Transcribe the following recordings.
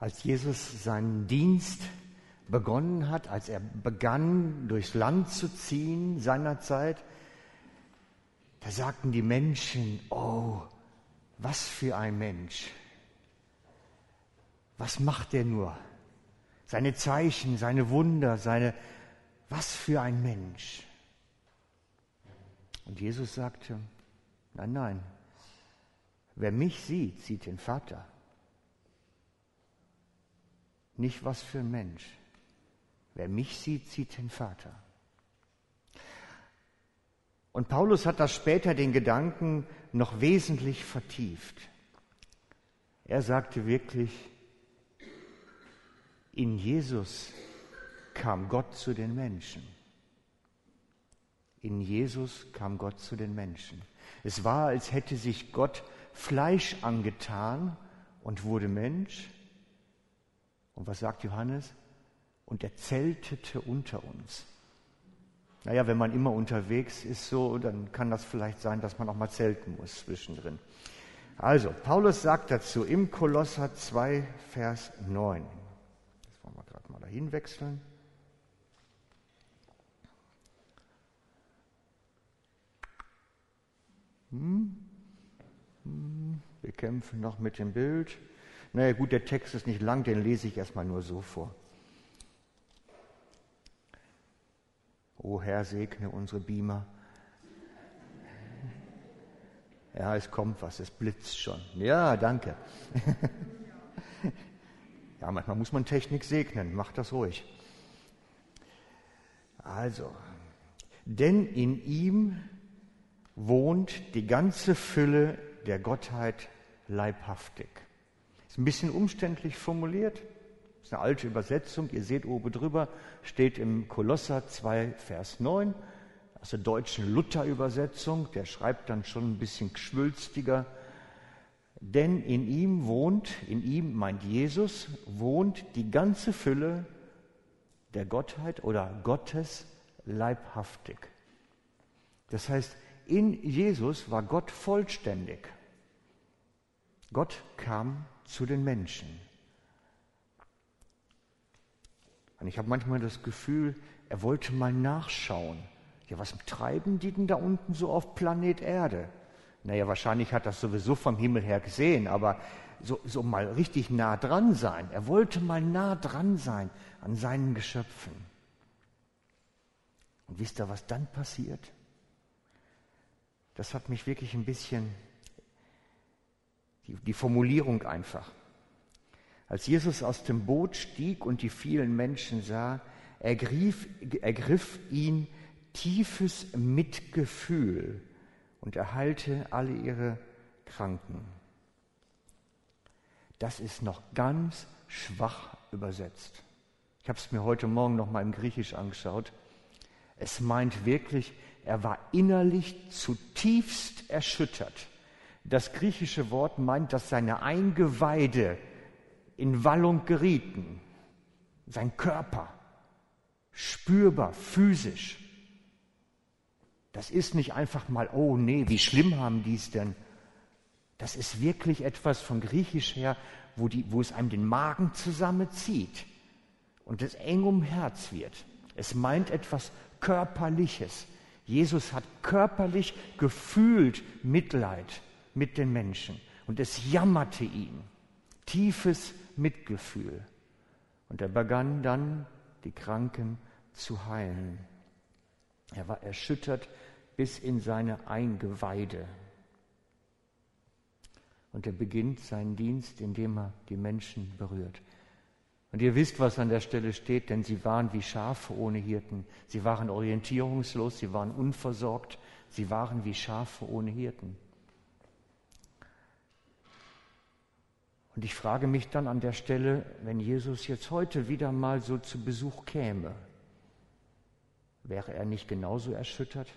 als Jesus seinen Dienst begonnen hat, als er begann, durchs Land zu ziehen seinerzeit, da sagten die Menschen, oh, was für ein Mensch. Was macht er nur? Seine Zeichen, seine Wunder, seine, was für ein Mensch. Und Jesus sagte, nein, nein, wer mich sieht, sieht den Vater. Nicht was für ein Mensch. Wer mich sieht, sieht den Vater. Und Paulus hat das später den Gedanken noch wesentlich vertieft. Er sagte wirklich, in Jesus kam Gott zu den Menschen. In Jesus kam Gott zu den Menschen. Es war, als hätte sich Gott Fleisch angetan und wurde Mensch. Und was sagt Johannes? Und er zeltete unter uns. Naja, wenn man immer unterwegs ist, so, dann kann das vielleicht sein, dass man auch mal zelten muss zwischendrin. Also, Paulus sagt dazu im Kolosser 2, Vers 9. Das wollen wir gerade mal dahin wechseln. Hm? Hm? Wir kämpfen noch mit dem Bild. Naja, gut, der Text ist nicht lang, den lese ich erstmal nur so vor. O Herr, segne unsere Beamer. Ja, es kommt was, es blitzt schon. Ja, danke. ja, manchmal muss man Technik segnen, macht das ruhig. Also, denn in ihm wohnt die ganze Fülle der Gottheit leibhaftig. Ist ein bisschen umständlich formuliert, ist eine alte Übersetzung, ihr seht oben drüber, steht im Kolosser 2, Vers 9, aus der deutschen Luther-Übersetzung, der schreibt dann schon ein bisschen geschwülstiger. Denn in ihm wohnt, in ihm meint Jesus, wohnt die ganze Fülle der Gottheit oder Gottes leibhaftig. Das heißt, in Jesus war Gott vollständig. Gott kam zu den Menschen. Und ich habe manchmal das Gefühl, er wollte mal nachschauen. Ja, was treiben die denn da unten so auf Planet Erde? Naja, wahrscheinlich hat das sowieso vom Himmel her gesehen, aber so, so mal richtig nah dran sein. Er wollte mal nah dran sein an seinen Geschöpfen. Und wisst ihr, was dann passiert? Das hat mich wirklich ein bisschen, die, die Formulierung einfach. Als Jesus aus dem Boot stieg und die vielen Menschen sah, ergriff, ergriff ihn tiefes Mitgefühl und erheilte alle ihre Kranken. Das ist noch ganz schwach übersetzt. Ich habe es mir heute Morgen noch mal im Griechisch angeschaut. Es meint wirklich, er war innerlich zutiefst erschüttert. Das griechische Wort meint, dass seine Eingeweide in Wallung gerieten. Sein Körper, spürbar, physisch. Das ist nicht einfach mal, oh nee, wie schlimm haben die es denn? Das ist wirklich etwas von Griechisch her, wo, die, wo es einem den Magen zusammenzieht und es eng um Herz wird. Es meint etwas Körperliches. Jesus hat körperlich gefühlt Mitleid mit den Menschen und es jammerte ihn. Tiefes Mitgefühl. Und er begann dann, die Kranken zu heilen. Er war erschüttert bis in seine Eingeweide. Und er beginnt seinen Dienst, indem er die Menschen berührt. Und ihr wisst, was an der Stelle steht, denn sie waren wie Schafe ohne Hirten. Sie waren orientierungslos, sie waren unversorgt, sie waren wie Schafe ohne Hirten. Und ich frage mich dann an der Stelle, wenn Jesus jetzt heute wieder mal so zu Besuch käme, wäre er nicht genauso erschüttert?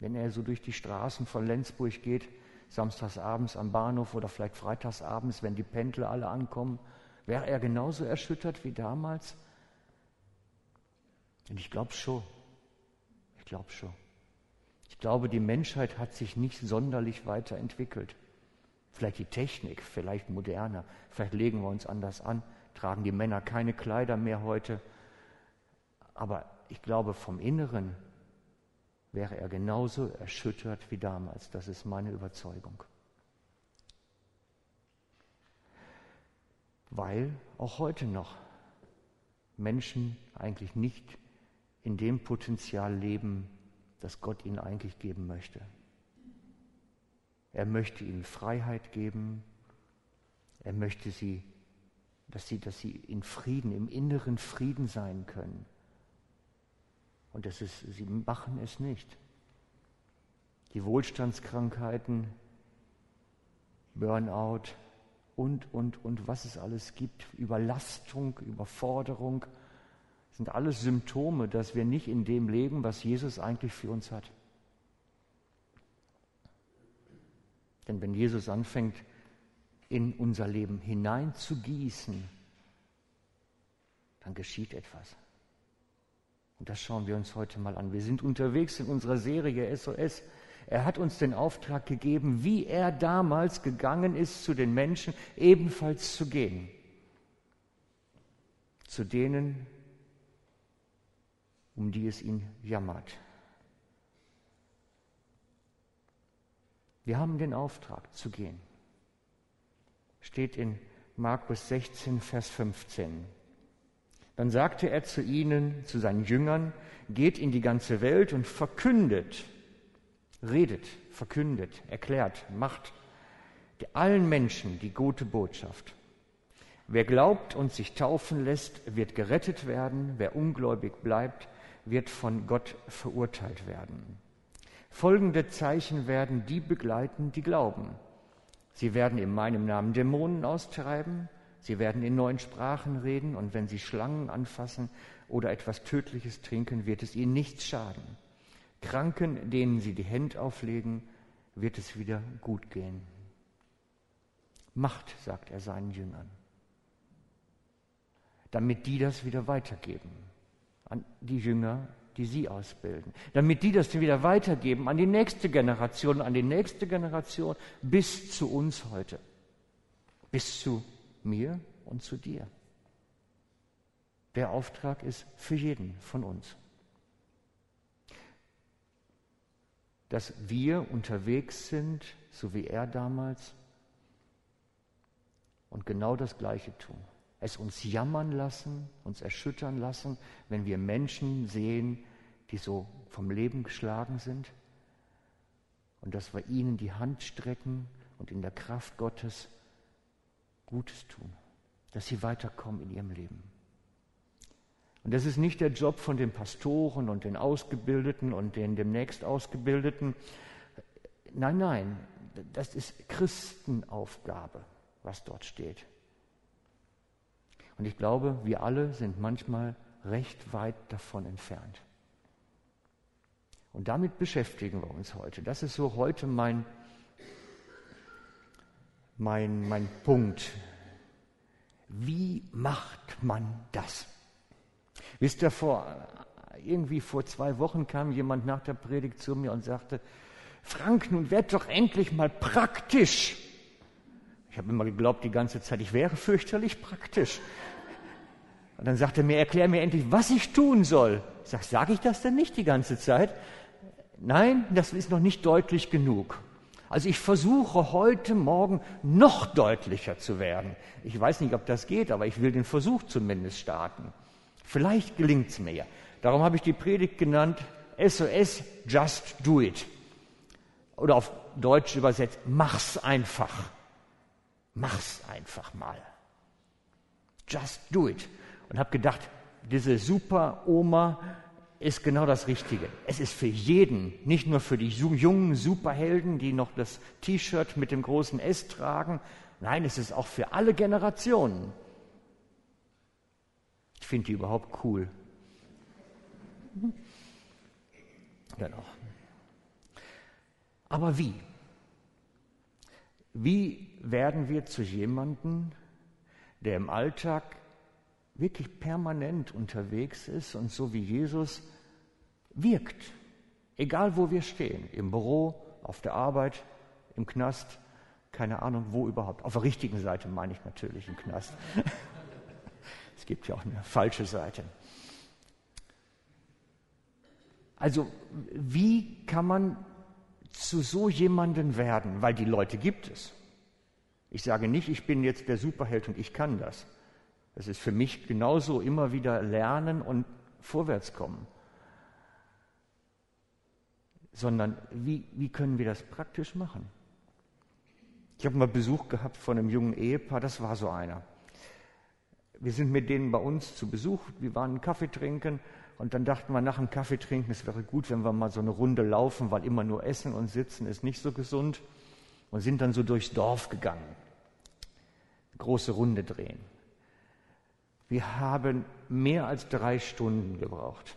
Wenn er so durch die Straßen von Lenzburg geht, samstagsabends am Bahnhof oder vielleicht freitagsabends, wenn die Pendler alle ankommen, wäre er genauso erschüttert wie damals? Und ich glaube schon. Ich glaube schon. Ich glaube, die Menschheit hat sich nicht sonderlich weiterentwickelt. Vielleicht die Technik, vielleicht moderner, vielleicht legen wir uns anders an, tragen die Männer keine Kleider mehr heute. Aber ich glaube, vom Inneren wäre er genauso erschüttert wie damals. Das ist meine Überzeugung. Weil auch heute noch Menschen eigentlich nicht in dem Potenzial leben, das Gott ihnen eigentlich geben möchte. Er möchte ihnen Freiheit geben. Er möchte sie, dass sie, dass sie in Frieden, im inneren Frieden sein können. Und das ist, sie machen es nicht. Die Wohlstandskrankheiten, Burnout und, und, und was es alles gibt, Überlastung, Überforderung, sind alles Symptome, dass wir nicht in dem leben, was Jesus eigentlich für uns hat. Denn wenn Jesus anfängt, in unser Leben hineinzugießen, dann geschieht etwas. Und das schauen wir uns heute mal an. Wir sind unterwegs in unserer Serie SOS. Er hat uns den Auftrag gegeben, wie er damals gegangen ist, zu den Menschen ebenfalls zu gehen. Zu denen, um die es ihn jammert. Wir haben den Auftrag zu gehen. Steht in Markus 16, Vers 15. Dann sagte er zu ihnen, zu seinen Jüngern, geht in die ganze Welt und verkündet, redet, verkündet, erklärt, macht allen Menschen die gute Botschaft. Wer glaubt und sich taufen lässt, wird gerettet werden. Wer ungläubig bleibt, wird von Gott verurteilt werden. Folgende Zeichen werden die begleiten, die glauben. Sie werden in meinem Namen Dämonen austreiben, sie werden in neuen Sprachen reden und wenn sie Schlangen anfassen oder etwas Tödliches trinken, wird es ihnen nichts schaden. Kranken, denen sie die Hände auflegen, wird es wieder gut gehen. Macht, sagt er seinen Jüngern, damit die das wieder weitergeben an die Jünger die sie ausbilden, damit die das wieder weitergeben an die nächste Generation, an die nächste Generation bis zu uns heute, bis zu mir und zu dir. Der Auftrag ist für jeden von uns. Dass wir unterwegs sind, so wie er damals, und genau das Gleiche tun es uns jammern lassen, uns erschüttern lassen, wenn wir Menschen sehen, die so vom Leben geschlagen sind und dass wir ihnen die Hand strecken und in der Kraft Gottes Gutes tun, dass sie weiterkommen in ihrem Leben. Und das ist nicht der Job von den Pastoren und den Ausgebildeten und den demnächst Ausgebildeten. Nein, nein, das ist Christenaufgabe, was dort steht. Und ich glaube, wir alle sind manchmal recht weit davon entfernt. Und damit beschäftigen wir uns heute. Das ist so heute mein, mein, mein Punkt. Wie macht man das? Wisst ihr, vor, irgendwie vor zwei Wochen kam jemand nach der Predigt zu mir und sagte, Frank, nun werd doch endlich mal praktisch. Ich habe immer geglaubt die ganze Zeit, ich wäre fürchterlich praktisch. Und dann sagte er mir, erklär mir endlich, was ich tun soll. Ich sage, sage ich das denn nicht die ganze Zeit? Nein, das ist noch nicht deutlich genug. Also ich versuche heute Morgen noch deutlicher zu werden. Ich weiß nicht, ob das geht, aber ich will den Versuch zumindest starten. Vielleicht gelingt es mir. Darum habe ich die Predigt genannt SOS Just Do It. Oder auf Deutsch übersetzt, mach's einfach. Mach's einfach mal. Just do it. Und habe gedacht, diese super Oma ist genau das Richtige. Es ist für jeden, nicht nur für die jungen Superhelden, die noch das T-Shirt mit dem großen S tragen. Nein, es ist auch für alle Generationen. Ich finde die überhaupt cool. Genau. Aber wie? Wie werden wir zu jemandem, der im Alltag wirklich permanent unterwegs ist und so wie Jesus wirkt, egal wo wir stehen, im Büro, auf der Arbeit, im Knast, Keine Ahnung, wo überhaupt. Auf der richtigen Seite meine ich natürlich im Knast. es gibt ja auch eine falsche Seite. Also, wie kann man zu so jemanden werden? Weil die Leute gibt es. Ich sage nicht, ich bin jetzt der Superheld und ich kann das. Das ist für mich genauso immer wieder lernen und vorwärtskommen. Sondern wie, wie können wir das praktisch machen? Ich habe mal Besuch gehabt von einem jungen Ehepaar, das war so einer. Wir sind mit denen bei uns zu Besuch, wir waren Kaffee trinken und dann dachten wir nach dem Kaffee trinken, es wäre gut, wenn wir mal so eine Runde laufen, weil immer nur essen und sitzen ist nicht so gesund und sind dann so durchs Dorf gegangen. Eine große Runde drehen. Wir haben mehr als drei Stunden gebraucht,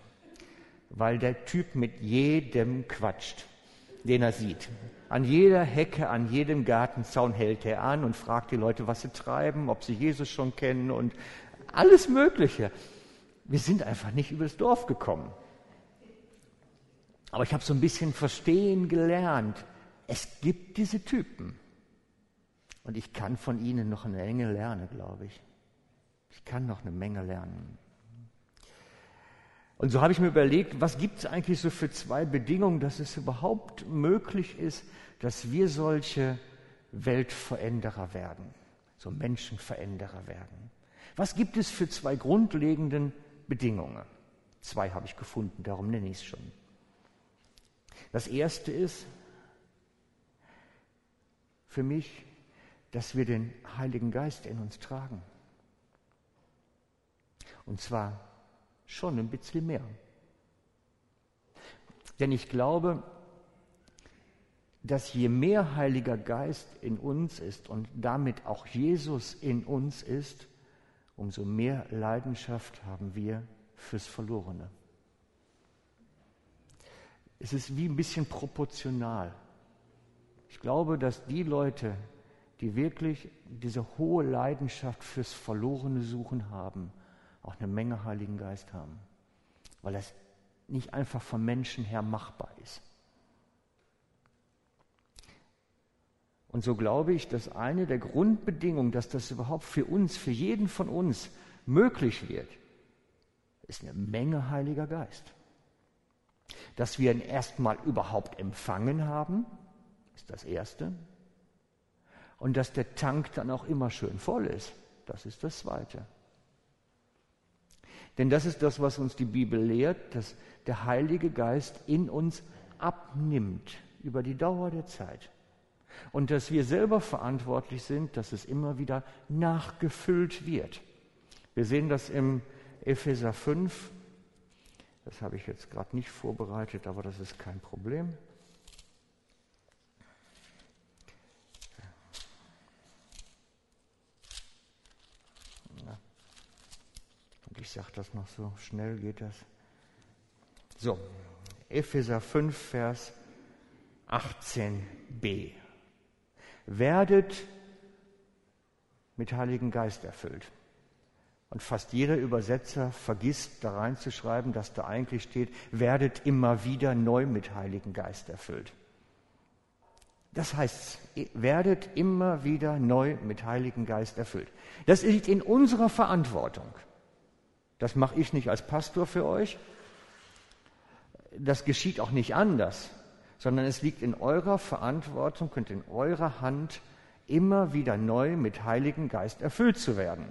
weil der Typ mit jedem quatscht, den er sieht. An jeder Hecke, an jedem Gartenzaun hält er an und fragt die Leute, was sie treiben, ob sie Jesus schon kennen und alles Mögliche. Wir sind einfach nicht übers Dorf gekommen. Aber ich habe so ein bisschen verstehen gelernt. Es gibt diese Typen. Und ich kann von ihnen noch eine Menge lernen, glaube ich. Ich kann noch eine Menge lernen. Und so habe ich mir überlegt, was gibt es eigentlich so für zwei Bedingungen, dass es überhaupt möglich ist, dass wir solche Weltveränderer werden, so Menschenveränderer werden. Was gibt es für zwei grundlegenden Bedingungen? Zwei habe ich gefunden, darum nenne ich es schon. Das erste ist für mich, dass wir den Heiligen Geist in uns tragen. Und zwar schon ein bisschen mehr. Denn ich glaube, dass je mehr Heiliger Geist in uns ist und damit auch Jesus in uns ist, umso mehr Leidenschaft haben wir fürs Verlorene. Es ist wie ein bisschen proportional. Ich glaube, dass die Leute, die wirklich diese hohe Leidenschaft fürs Verlorene suchen haben, auch eine Menge Heiligen Geist haben, weil das nicht einfach vom Menschen her machbar ist. Und so glaube ich, dass eine der Grundbedingungen, dass das überhaupt für uns, für jeden von uns möglich wird, ist eine Menge Heiliger Geist. Dass wir ihn erstmal überhaupt empfangen haben, ist das Erste. Und dass der Tank dann auch immer schön voll ist, das ist das Zweite. Denn das ist das, was uns die Bibel lehrt, dass der Heilige Geist in uns abnimmt über die Dauer der Zeit. Und dass wir selber verantwortlich sind, dass es immer wieder nachgefüllt wird. Wir sehen das im Epheser 5. Das habe ich jetzt gerade nicht vorbereitet, aber das ist kein Problem. Ich sage das noch so schnell geht das. So, Epheser 5, Vers 18b. Werdet mit Heiligen Geist erfüllt. Und fast jeder Übersetzer vergisst da reinzuschreiben, dass da eigentlich steht, werdet immer wieder neu mit Heiligen Geist erfüllt. Das heißt, werdet immer wieder neu mit Heiligen Geist erfüllt. Das liegt in unserer Verantwortung. Das mache ich nicht als Pastor für euch. Das geschieht auch nicht anders, sondern es liegt in eurer Verantwortung und in eurer Hand, immer wieder neu mit Heiligen Geist erfüllt zu werden.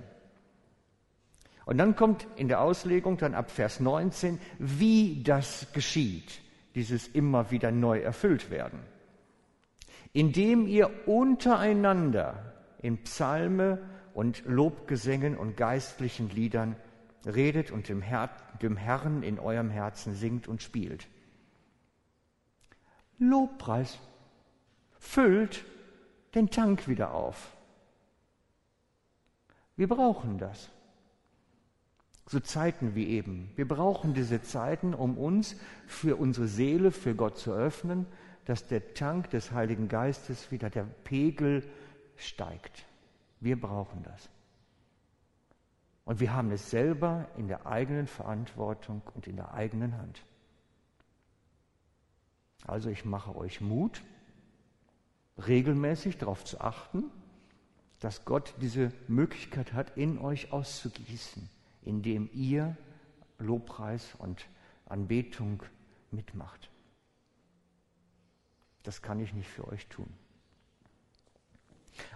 Und dann kommt in der Auslegung dann ab Vers 19, wie das geschieht, dieses immer wieder neu erfüllt werden. Indem ihr untereinander in Psalme und Lobgesängen und geistlichen Liedern redet und dem, Her dem Herrn in eurem Herzen singt und spielt. Lobpreis füllt den Tank wieder auf. Wir brauchen das. So Zeiten wie eben. Wir brauchen diese Zeiten, um uns für unsere Seele, für Gott zu öffnen, dass der Tank des Heiligen Geistes wieder der Pegel steigt. Wir brauchen das. Und wir haben es selber in der eigenen Verantwortung und in der eigenen Hand. Also ich mache euch Mut, regelmäßig darauf zu achten, dass Gott diese Möglichkeit hat, in euch auszugießen, indem ihr Lobpreis und Anbetung mitmacht. Das kann ich nicht für euch tun.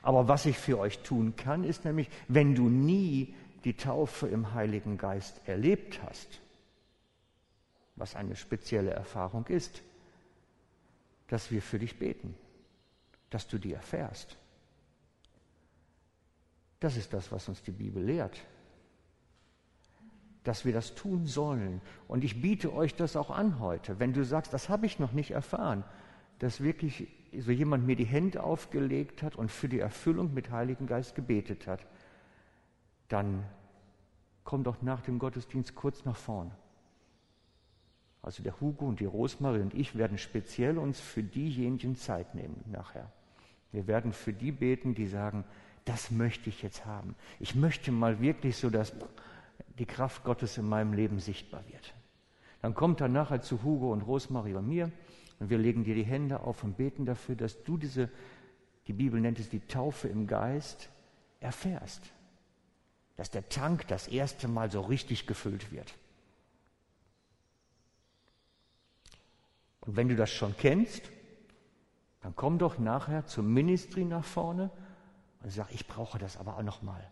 Aber was ich für euch tun kann, ist nämlich, wenn du nie die Taufe im Heiligen Geist erlebt hast, was eine spezielle Erfahrung ist, dass wir für dich beten, dass du die erfährst. Das ist das, was uns die Bibel lehrt, dass wir das tun sollen. Und ich biete euch das auch an heute, wenn du sagst, das habe ich noch nicht erfahren, dass wirklich so jemand mir die Hände aufgelegt hat und für die Erfüllung mit Heiligen Geist gebetet hat, dann komm doch nach dem Gottesdienst kurz nach vorne. Also der Hugo und die Rosmarie und ich werden speziell uns für diejenigen Zeit nehmen nachher. Wir werden für die beten, die sagen, das möchte ich jetzt haben. Ich möchte mal wirklich so, dass die Kraft Gottes in meinem Leben sichtbar wird. Dann kommt er nachher zu Hugo und Rosmarie und mir und wir legen dir die Hände auf und beten dafür, dass du diese, die Bibel nennt es die Taufe im Geist, erfährst. Dass der Tank das erste Mal so richtig gefüllt wird. Und wenn du das schon kennst, dann komm doch nachher zum Ministry nach vorne und sag, ich brauche das aber auch nochmal.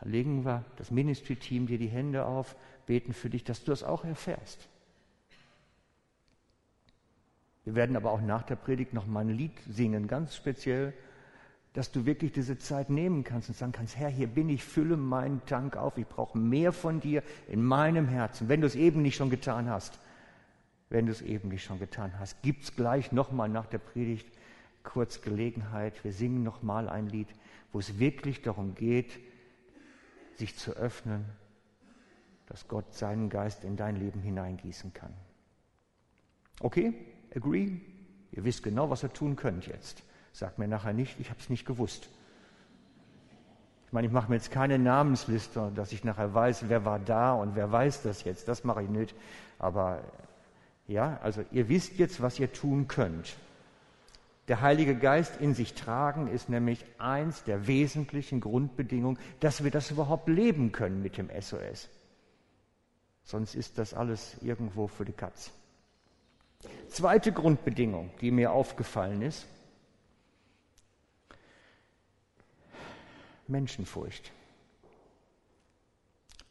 Dann legen wir das Ministry-Team dir die Hände auf, beten für dich, dass du das auch erfährst. Wir werden aber auch nach der Predigt noch mal ein Lied singen, ganz speziell, dass du wirklich diese Zeit nehmen kannst und sagen kannst, Herr, hier bin ich, fülle meinen Tank auf, ich brauche mehr von dir in meinem Herzen. Wenn du es eben nicht schon getan hast, wenn du es eben nicht schon getan hast, gibt es gleich nochmal nach der Predigt kurz Gelegenheit. Wir singen nochmal ein Lied, wo es wirklich darum geht, sich zu öffnen, dass Gott seinen Geist in dein Leben hineingießen kann. Okay? Agree? Ihr wisst genau, was ihr tun könnt jetzt. Sagt mir nachher nicht, ich habe es nicht gewusst. Ich meine, ich mache mir jetzt keine Namensliste, dass ich nachher weiß, wer war da und wer weiß das jetzt. Das mache ich nicht. Aber ja, also ihr wisst jetzt, was ihr tun könnt. Der Heilige Geist in sich tragen ist nämlich eins der wesentlichen Grundbedingungen, dass wir das überhaupt leben können mit dem SOS. Sonst ist das alles irgendwo für die Katz. Zweite Grundbedingung, die mir aufgefallen ist, Menschenfurcht.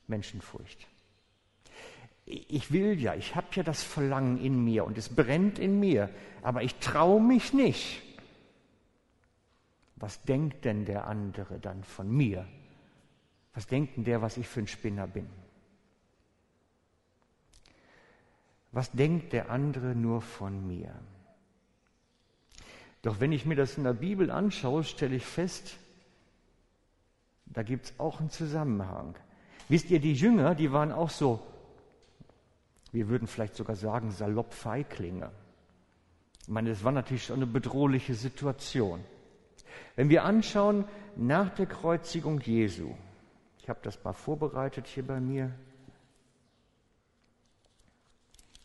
Menschenfurcht ich will ja, ich habe ja das Verlangen in mir und es brennt in mir, aber ich traue mich nicht. Was denkt denn der andere dann von mir? Was denkt denn der, was ich für ein Spinner bin? Was denkt der andere nur von mir? Doch wenn ich mir das in der Bibel anschaue, stelle ich fest, da gibt es auch einen Zusammenhang. Wisst ihr, die Jünger, die waren auch so wir würden vielleicht sogar sagen, salopp Feiglinge. Ich meine, das war natürlich schon eine bedrohliche Situation. Wenn wir anschauen, nach der Kreuzigung Jesu, ich habe das mal vorbereitet hier bei mir,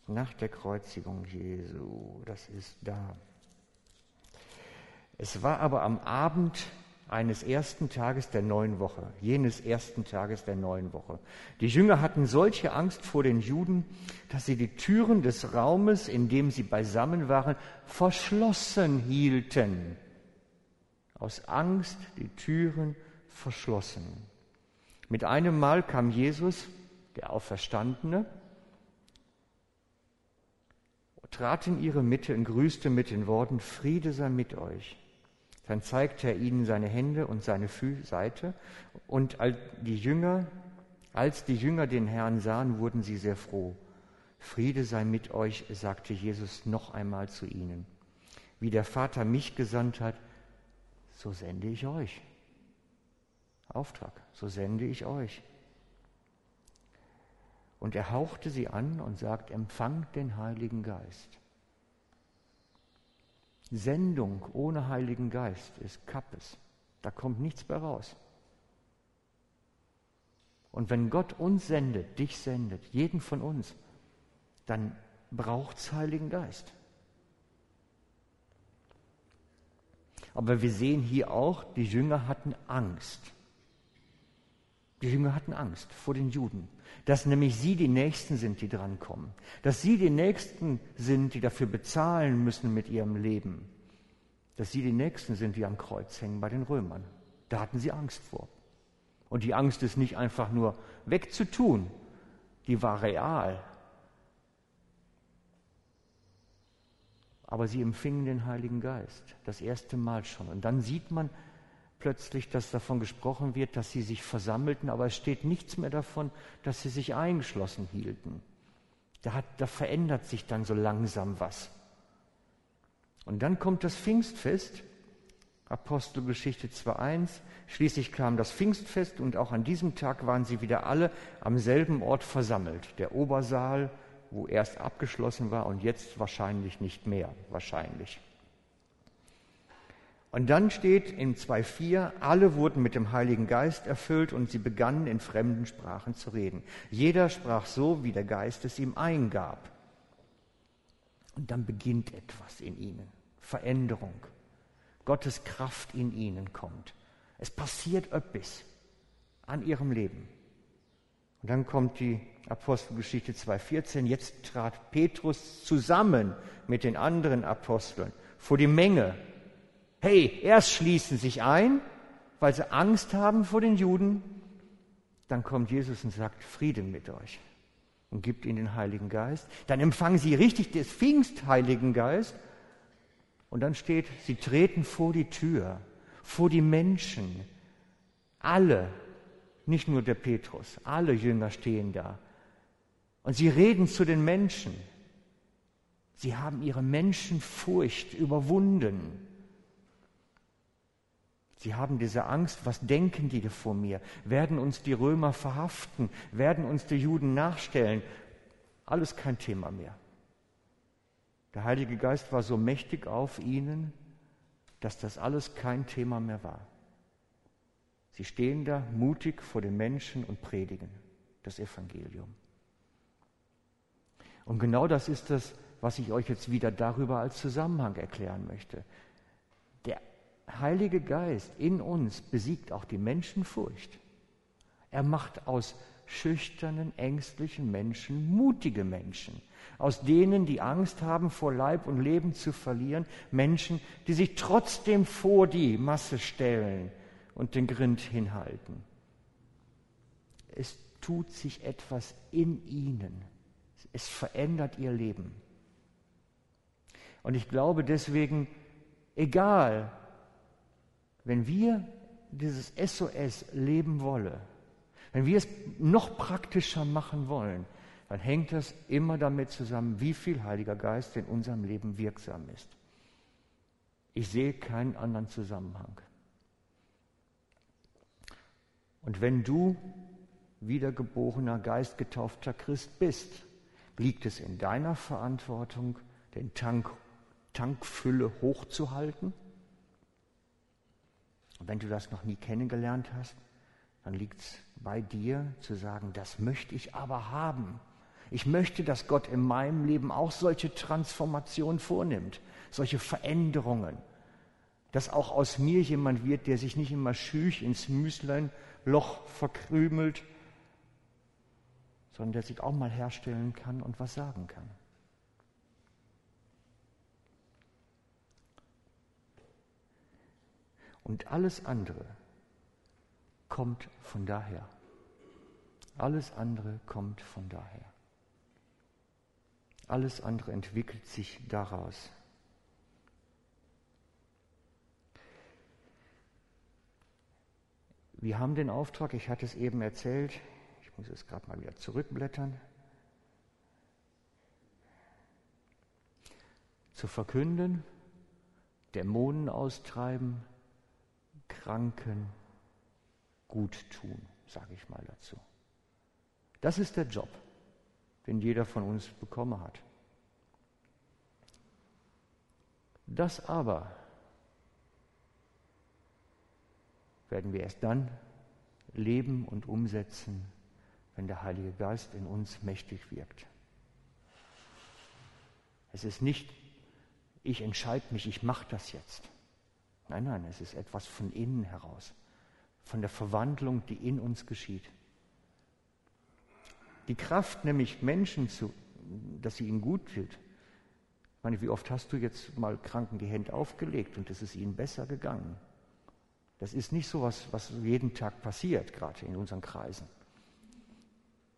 nach der Kreuzigung Jesu, das ist da. Es war aber am Abend eines ersten Tages der neuen Woche, jenes ersten Tages der neuen Woche. Die Jünger hatten solche Angst vor den Juden, dass sie die Türen des Raumes, in dem sie beisammen waren, verschlossen hielten. Aus Angst die Türen verschlossen. Mit einem Mal kam Jesus, der Auferstandene, trat in ihre Mitte und grüßte mit den Worten, Friede sei mit euch. Dann zeigte er ihnen seine Hände und seine Seite. Und als die Jünger, als die Jünger den Herrn sahen, wurden sie sehr froh. Friede sei mit euch, sagte Jesus noch einmal zu ihnen. Wie der Vater mich gesandt hat, so sende ich euch. Auftrag, so sende ich euch. Und er hauchte sie an und sagt, empfangt den Heiligen Geist. Sendung ohne Heiligen Geist ist Kappes. Da kommt nichts mehr raus. Und wenn Gott uns sendet, dich sendet, jeden von uns, dann braucht es Heiligen Geist. Aber wir sehen hier auch, die Jünger hatten Angst. Die Jünger hatten Angst vor den Juden, dass nämlich sie die Nächsten sind, die drankommen, dass sie die Nächsten sind, die dafür bezahlen müssen mit ihrem Leben, dass sie die Nächsten sind, die am Kreuz hängen bei den Römern. Da hatten sie Angst vor. Und die Angst ist nicht einfach nur wegzutun, die war real. Aber sie empfingen den Heiligen Geist, das erste Mal schon. Und dann sieht man plötzlich, dass davon gesprochen wird, dass sie sich versammelten, aber es steht nichts mehr davon, dass sie sich eingeschlossen hielten. Da, hat, da verändert sich dann so langsam was. Und dann kommt das Pfingstfest, Apostelgeschichte 2.1. Schließlich kam das Pfingstfest und auch an diesem Tag waren sie wieder alle am selben Ort versammelt. Der Obersaal, wo erst abgeschlossen war und jetzt wahrscheinlich nicht mehr, wahrscheinlich. Und dann steht in 2.4, alle wurden mit dem Heiligen Geist erfüllt und sie begannen in fremden Sprachen zu reden. Jeder sprach so, wie der Geist es ihm eingab. Und dann beginnt etwas in ihnen, Veränderung. Gottes Kraft in ihnen kommt. Es passiert etwas an ihrem Leben. Und dann kommt die Apostelgeschichte 2.14. Jetzt trat Petrus zusammen mit den anderen Aposteln vor die Menge. Hey, erst schließen sich ein, weil sie Angst haben vor den Juden. Dann kommt Jesus und sagt, Frieden mit euch und gibt ihnen den Heiligen Geist. Dann empfangen sie richtig des Pfingstheiligen Geist und dann steht, sie treten vor die Tür, vor die Menschen. Alle, nicht nur der Petrus, alle Jünger stehen da. Und sie reden zu den Menschen. Sie haben ihre Menschenfurcht überwunden. Sie haben diese Angst, was denken die vor mir? Werden uns die Römer verhaften? Werden uns die Juden nachstellen? Alles kein Thema mehr. Der Heilige Geist war so mächtig auf ihnen, dass das alles kein Thema mehr war. Sie stehen da mutig vor den Menschen und predigen das Evangelium. Und genau das ist das, was ich euch jetzt wieder darüber als Zusammenhang erklären möchte. Der Heilige Geist in uns besiegt auch die Menschenfurcht. Er macht aus schüchternen, ängstlichen Menschen mutige Menschen aus denen, die Angst haben, vor Leib und Leben zu verlieren, Menschen, die sich trotzdem vor die Masse stellen und den Grind hinhalten. Es tut sich etwas in ihnen. Es verändert ihr Leben. Und ich glaube deswegen, egal, wenn wir dieses SOS leben wollen, wenn wir es noch praktischer machen wollen, dann hängt das immer damit zusammen, wie viel Heiliger Geist in unserem Leben wirksam ist. Ich sehe keinen anderen Zusammenhang. Und wenn du wiedergeborener, geistgetaufter Christ bist, liegt es in deiner Verantwortung, den Tank, Tankfülle hochzuhalten. Und wenn du das noch nie kennengelernt hast, dann liegt es bei dir zu sagen, das möchte ich aber haben. Ich möchte, dass Gott in meinem Leben auch solche Transformationen vornimmt, solche Veränderungen, dass auch aus mir jemand wird, der sich nicht immer schüch ins Müsleinloch verkrümelt, sondern der sich auch mal herstellen kann und was sagen kann. Und alles andere kommt von daher. Alles andere kommt von daher. Alles andere entwickelt sich daraus. Wir haben den Auftrag, ich hatte es eben erzählt, ich muss es gerade mal wieder zurückblättern, zu verkünden, Dämonen austreiben, Kranken gut tun, sage ich mal dazu. Das ist der Job den jeder von uns bekommen hat. Das aber werden wir erst dann leben und umsetzen, wenn der Heilige Geist in uns mächtig wirkt. Es ist nicht, ich entscheide mich, ich mache das jetzt. Nein, nein, es ist etwas von innen heraus, von der Verwandlung, die in uns geschieht. Die Kraft, nämlich Menschen zu, dass sie ihnen gut tut. Ich meine, wie oft hast du jetzt mal Kranken die Hände aufgelegt und es ist ihnen besser gegangen? Das ist nicht so was, was jeden Tag passiert, gerade in unseren Kreisen.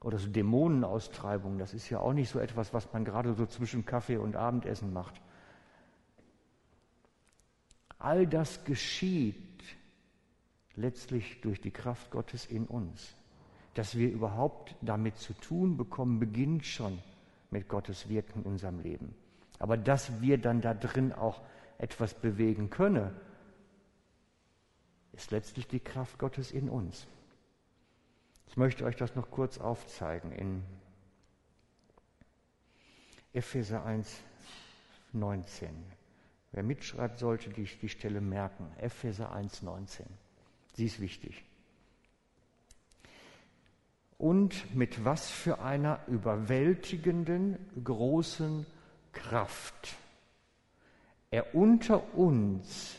Oder so Dämonenaustreibung, das ist ja auch nicht so etwas, was man gerade so zwischen Kaffee und Abendessen macht. All das geschieht letztlich durch die Kraft Gottes in uns. Dass wir überhaupt damit zu tun bekommen, beginnt schon mit Gottes Wirken in unserem Leben. Aber dass wir dann da drin auch etwas bewegen können, ist letztlich die Kraft Gottes in uns. Ich möchte euch das noch kurz aufzeigen in Epheser 1, 19. Wer mitschreibt, sollte die, die Stelle merken. Epheser 1, 19. Sie ist wichtig. Und mit was für einer überwältigenden, großen Kraft er unter uns,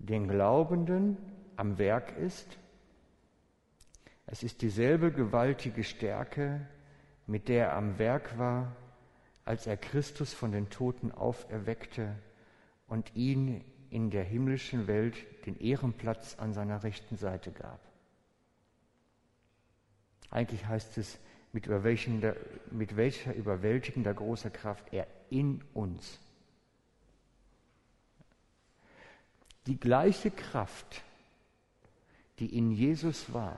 den Glaubenden, am Werk ist es ist dieselbe gewaltige Stärke, mit der er am Werk war, als er Christus von den Toten auferweckte und ihn in der himmlischen Welt den Ehrenplatz an seiner rechten Seite gab. Eigentlich heißt es, mit, mit welcher überwältigender großer Kraft er in uns. Die gleiche Kraft, die in Jesus war,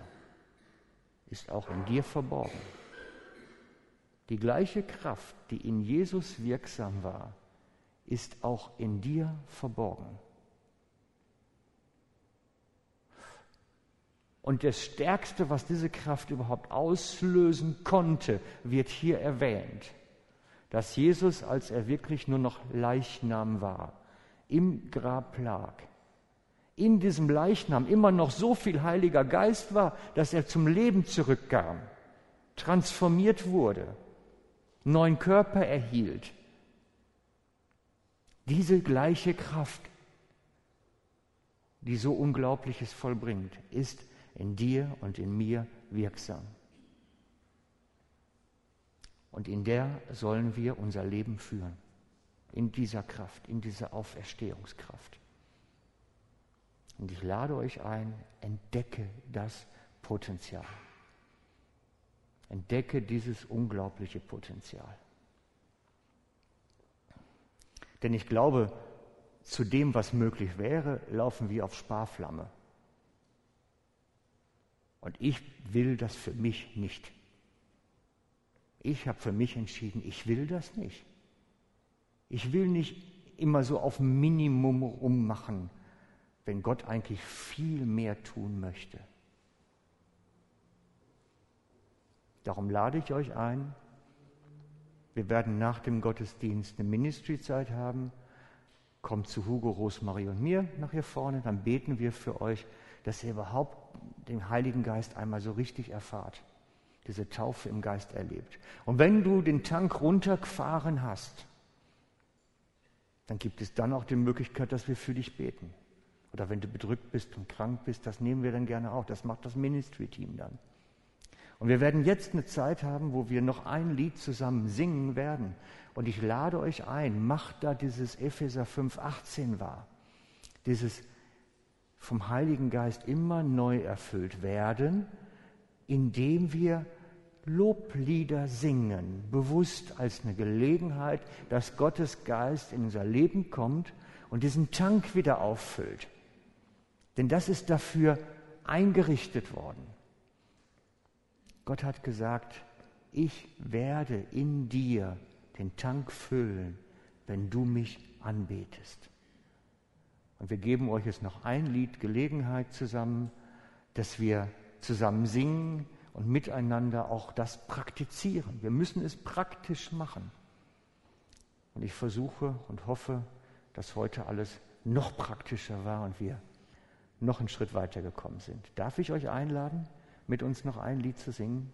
ist auch in dir verborgen. Die gleiche Kraft, die in Jesus wirksam war, ist auch in dir verborgen. Und das Stärkste, was diese Kraft überhaupt auslösen konnte, wird hier erwähnt. Dass Jesus, als er wirklich nur noch Leichnam war, im Grab lag, in diesem Leichnam immer noch so viel Heiliger Geist war, dass er zum Leben zurückkam, transformiert wurde, neuen Körper erhielt. Diese gleiche Kraft, die so Unglaubliches vollbringt, ist in dir und in mir wirksam. Und in der sollen wir unser Leben führen. In dieser Kraft, in dieser Auferstehungskraft. Und ich lade euch ein, entdecke das Potenzial. Entdecke dieses unglaubliche Potenzial. Denn ich glaube, zu dem, was möglich wäre, laufen wir auf Sparflamme. Und ich will das für mich nicht. Ich habe für mich entschieden, ich will das nicht. Ich will nicht immer so auf Minimum rummachen, wenn Gott eigentlich viel mehr tun möchte. Darum lade ich euch ein. Wir werden nach dem Gottesdienst eine Ministry-Zeit haben. Kommt zu Hugo, Rosmarie und mir nach hier vorne, dann beten wir für euch, dass ihr überhaupt den Heiligen Geist einmal so richtig erfahrt, diese Taufe im Geist erlebt. Und wenn du den Tank runtergefahren hast, dann gibt es dann auch die Möglichkeit, dass wir für dich beten. Oder wenn du bedrückt bist und krank bist, das nehmen wir dann gerne auch. Das macht das Ministry-Team dann. Und wir werden jetzt eine Zeit haben, wo wir noch ein Lied zusammen singen werden. Und ich lade euch ein, macht da dieses Epheser 5,18 wahr. Dieses vom Heiligen Geist immer neu erfüllt werden, indem wir Loblieder singen, bewusst als eine Gelegenheit, dass Gottes Geist in unser Leben kommt und diesen Tank wieder auffüllt. Denn das ist dafür eingerichtet worden. Gott hat gesagt, ich werde in dir den Tank füllen, wenn du mich anbetest. Und wir geben euch jetzt noch ein Lied Gelegenheit zusammen, dass wir zusammen singen und miteinander auch das praktizieren. Wir müssen es praktisch machen. Und ich versuche und hoffe, dass heute alles noch praktischer war und wir noch einen Schritt weiter gekommen sind. Darf ich euch einladen, mit uns noch ein Lied zu singen?